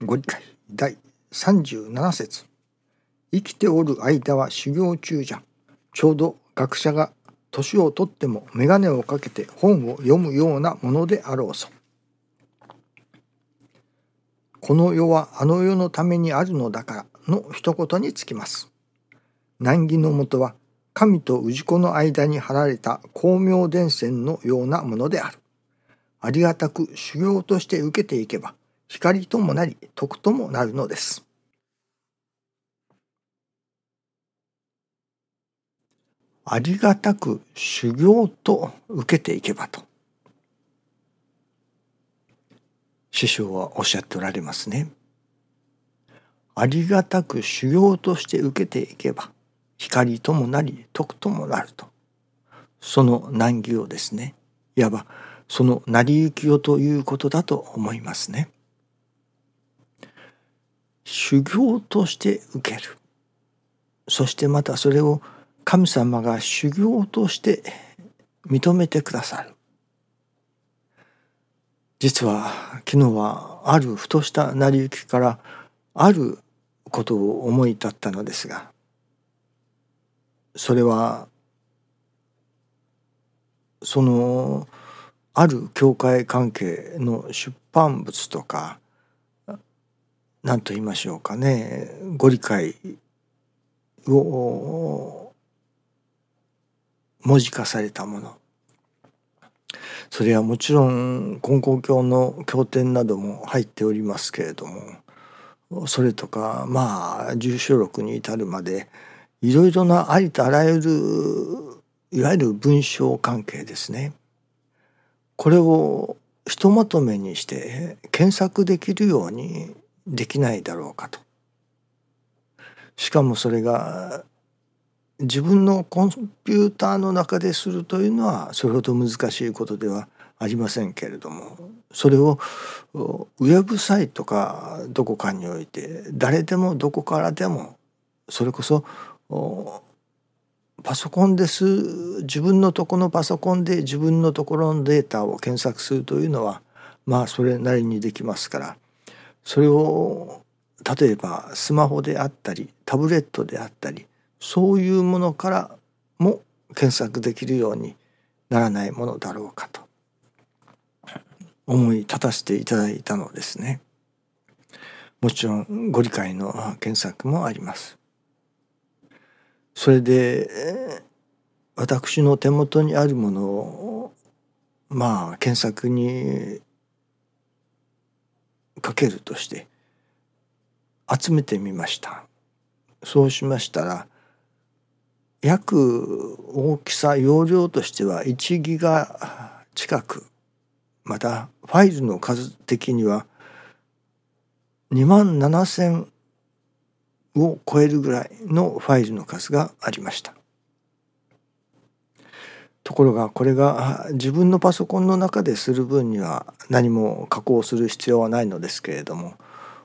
ご理解第37節生きておる間は修行中じゃちょうど学者が年をとっても眼鏡をかけて本を読むようなものであろうぞ。この世はあの世のためにあるのだからの一言につきます。難儀のもとは神と氏子の間に貼られた光明伝線のようなものである。ありがたく修行として受けていけば光ともなり徳ともなるのです。ありがたく修行と受けていけばと師匠はおっしゃっておられますね。ありがたく修行として受けていけば光ともなり徳ともなるとその難儀をですねいわばその成り行きをということだと思いますね。修行として受ける。そしてまたそれを神様が修行として認めてくださる。実は昨日はあるふとした成り行きからあることを思い立ったのですがそれはそのある教会関係の出版物とか何と言いましょうかね。ご理解を文字化されたもの。それはもちろん金光教の経典なども入っておりますけれどもそれとかまあ住所録に至るまでいろいろなありとあらゆるいわゆる文章関係ですね。これをひとまとめにして検索できるようにできないだろうかと。しかもそれが自分のコンピューターの中でするというのはそれほど難しいことではありませんけれどもそれをウェブサイトかどこかにおいて誰でもどこからでもそれこそパソコンです自分のとこのパソコンで自分のところのデータを検索するというのはまあそれなりにできますからそれを例えばスマホであったりタブレットであったりそういうものからも検索できるようにならないものだろうかと思い立たせていただいたのですね。もちろんご理解の検索もあります。それで私の手元にあるものをまあ検索にかけるとして集めてみました。そうしましたら約大きさ容量としては1ギガ近くまたファイルの数的には2万7,000を超えるぐらいのファイルの数がありました。ところがこれが自分のパソコンの中でする分には何も加工する必要はないのですけれども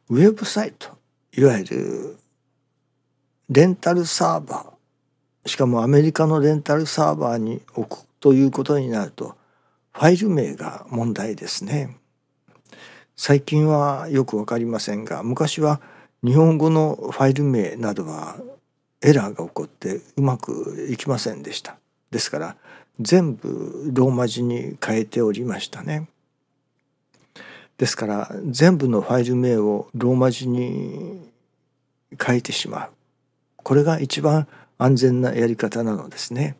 ウェブサイトいわゆるレンタルサーバーしかもアメリカのレンタルサーバーに置くということになるとファイル名が問題ですね。最近はよくわかりませんが昔は日本語のファイル名などはエラーが起こってうまくいきませんでした。ですから全部ローマ字に変えておりましたね。ですから全部のファイル名をローマ字に変えてしまう。これが一番安全なやり方なのですね。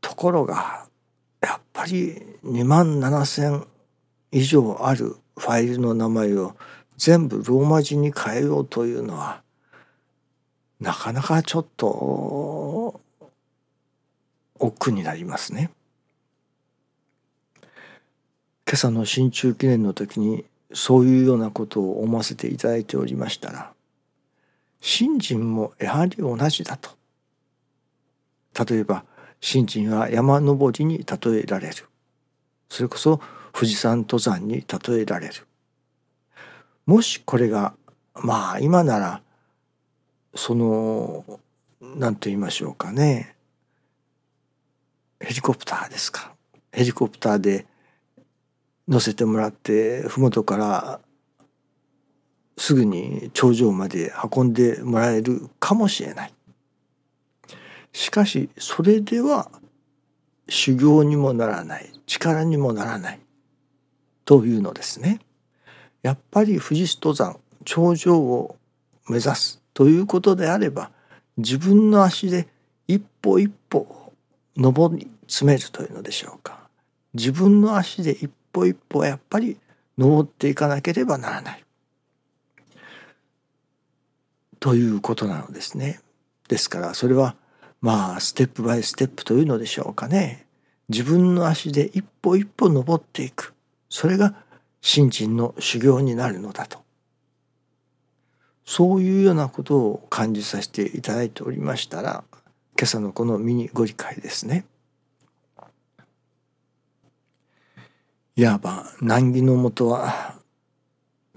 ところがやっぱり2万7,000以上あるファイルの名前を全部ローマ字に変えようというのはなかなかちょっと億劫になりますね。今朝の新中記念の時にそういうようなことを思わせていただいておりましたら信心もやはり同じだと。例えば信心は山登りに例えられる。それこそ富士山登山に例えられる。もしこれがまあ今ならその何と言いましょうかねヘリコプターですか？ヘリコプターで乗せてもらって麓からすぐに頂上まで運んでもらえるかもしれない。しかしそれでは修行にもならない力にもならないというのですね。やっぱり富士登山頂上を目指すということであれば自分の足で一歩一歩登り詰めるというのでしょうか自分の足で一歩一歩やっぱり登っていかなければならないということなのですね。ですからそれはまあステップバイステップというのでしょうかね。自分の足で一歩一歩登っていくそれが信心の修行になるのだとそういうようなことを感じさせていただいておりましたら今朝のこのミニご理解ですね。いわば難儀のもとは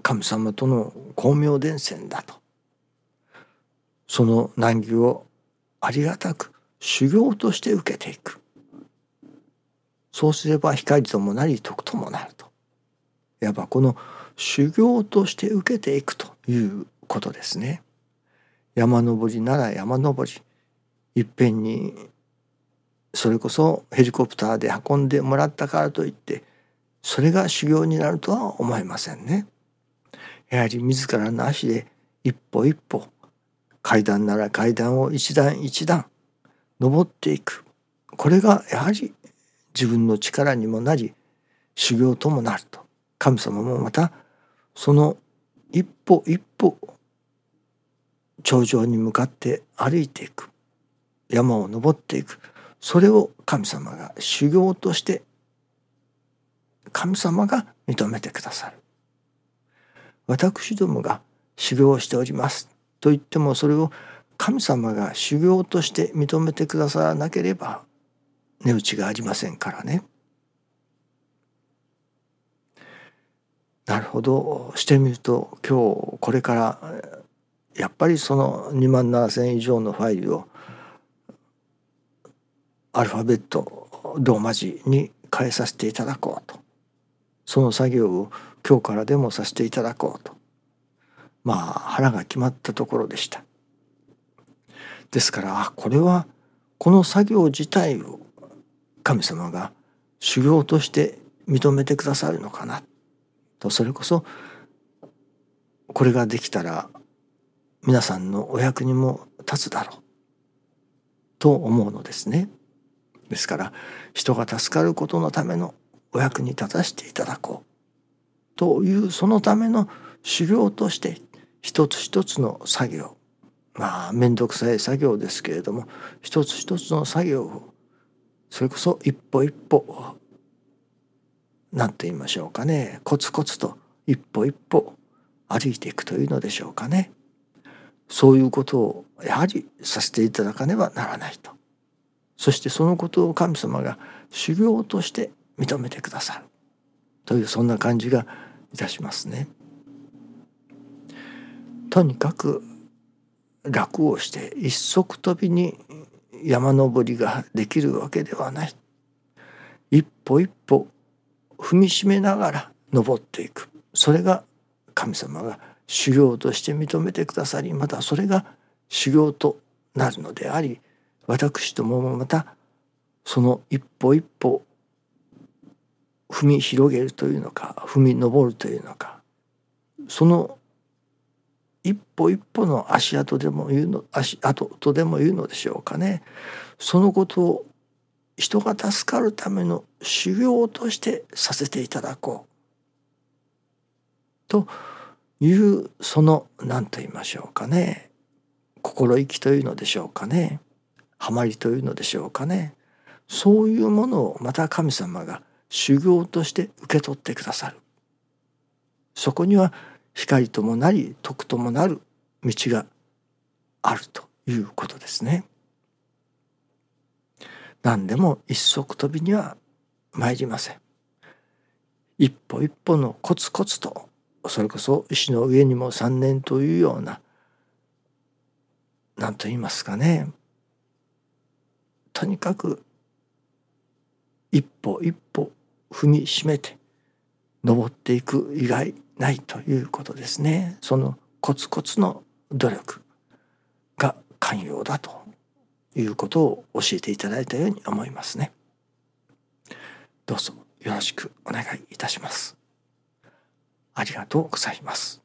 神様との光明伝染だとその難儀をありがたく修行として受けていくそうすれば光ともなり徳ともなるといわばこの修行として受けていくということですね。山登りなら山登りいっぺんにそれこそヘリコプターで運んでもらったからといってそれが修行になるとは思えませんね。やはり自らの足で一歩一歩階段なら階段を一段一段登っていく。これがやはり自分の力にもなり修行ともなると。神様もまたその一歩一歩頂上に向かって歩いていく。山を登っていく。それを神様が修行として神様が認めてくださる。私どもが修行しておりますと言ってもそれを神様が修行として認めてくださらなければ値打ちがありませんからね。なるほど。してみると今日これからやっぱりその2万7,000以上のファイルをアルファベットローマ字に変えさせていただこうと。その作業を今日からでもさせていただこうと。まあ腹が決まったところでした。ですからこれはこの作業自体を神様が修行として認めてくださるのかな。とそれこそこれができたら皆さんのお役にも立つだろう。と思うのですね。ですから人が助かることのためのお役に立たせていただこうというそのための修行として一つ一つの作業。まあ面倒くさい作業ですけれども一つ一つの作業をそれこそ一歩一歩何て言いましょうかね。コツコツと一歩一歩歩いていくというのでしょうかね。そういうことをやはりさせていただかねばならないと。そしてそのことを神様が修行として認めてくださるというそんな感じがいたしますね。とにかく楽をして一足飛びに山登りができるわけではない。一歩一歩踏みしめながら登っていくそれが神様が修行として認めてくださりまたそれが修行となるのであり私どももまたその一歩一歩踏み広げるというのか踏み登るというのかその一歩一歩の足跡でも言うの足跡とでも言うのでしょうかね。そのことを人が助かるための修行としてさせていただこう。というその何と言いましょうかね。心意気というのでしょうかね。ハマりというのでしょうかねそういうものをまた神様が修行として受け取ってくださるそこには光ともなり徳ともなる道があるということですね。何でも一足飛びには参りません。一歩一歩のコツコツとそれこそ石の上にも三年というような何と言いますかねとにかく一歩一歩踏みしめて登っていく以外ないということですね。そのコツコツの努力が寛容だということを教えていただいたように思いますね。どうぞよろしくお願いいたします。ありがとうございます。